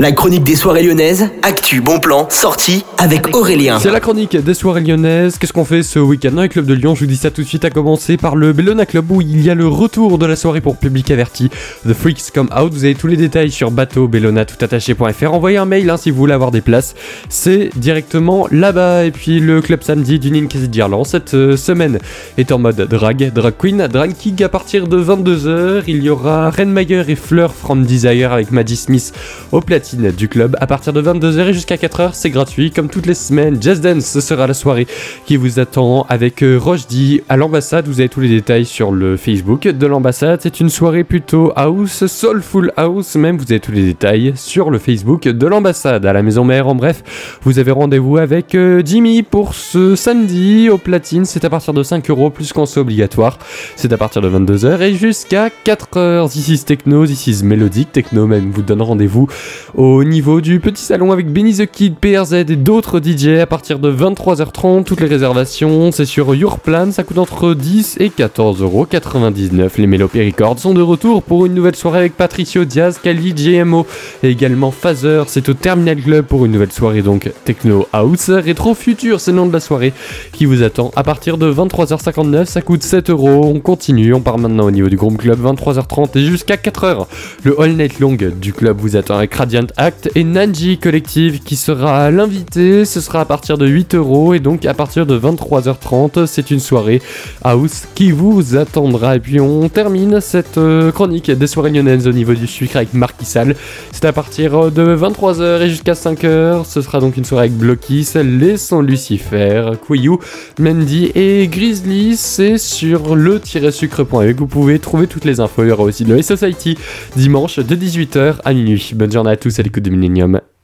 La chronique des soirées lyonnaises, actu, bon plan, sortie avec Aurélien. C'est la chronique des soirées lyonnaises. Qu'est-ce qu'on fait ce week-end dans les clubs de Lyon? Je vous dis ça tout de suite à commencer par le Bellona Club où il y a le retour de la soirée pour public averti. The Freaks Come Out. Vous avez tous les détails sur bateau bellona toutattaché.fr. Envoyez un mail hein, si vous voulez avoir des places. C'est directement là-bas. Et puis le club samedi du Ninkasi Gerland cette euh, semaine est en mode drag, drag queen, drag king à partir de 22h. Il y aura Renmayer et Fleur from Desire avec Maddie Smith au platine du club à partir de 22h et jusqu'à 4h. C'est gratuit comme toutes les semaines. Jazz Dance, ce sera la soirée qui vous attend avec euh, Rochdi à l'ambassade. Vous avez tous les détails sur le Facebook de l'ambassade. C'est une soirée plutôt house, soulful house même. Vous avez tous les détails sur le Facebook de l'ambassade à la maison mère. En bref, vous avez rendez-vous avec euh, Jimmy pour ce samedi au platine. C'est à partir de 5 euros plus qu'en c'est obligatoire. C'est à partir de 22h et jusqu'à 4h. This is techno, this is mélodique. Techno même vous donne rendez-vous au niveau du petit salon avec Benny the Kid, PRZ et d'autres DJ à partir de 23h30. Toutes les réservations, c'est sur Yourplan, ça coûte entre 10 et 14,99€. Les Mélopées Records sont de retour pour une nouvelle soirée avec Patricio Diaz, Kali, GMO et également Phaser. C'est au Terminal Club pour une nouvelle soirée donc Techno House. Rétro Future, c'est le nom de la soirée qui vous attend à partir de 23h59. Ça coûte 7 euros. On continue, on part maintenant au niveau du groupe club 23h30 et jusqu'à 4h. Le All Night Long du club vous attend avec Radiant Act et Nanji Collective qui sera l'invité. Ce sera à partir de 8 euros et donc à partir de 23h30, c'est une soirée house qui vous attendra. Et puis on termine cette euh, chronique des soirées lyonnaises au niveau du sucre avec Marquisal. C'est à partir de 23h et jusqu'à 5h. Ce sera donc une soirée avec Blockis, Les Sans Lucifer, Quayou, Mendy et Grizzly. C'est sur le-sucre.avec. Vous pouvez trouver toutes les infos. Il y aura aussi le Society dimanche de 18h à minuit. Bonne journée à tous à l'écoute de Millennium.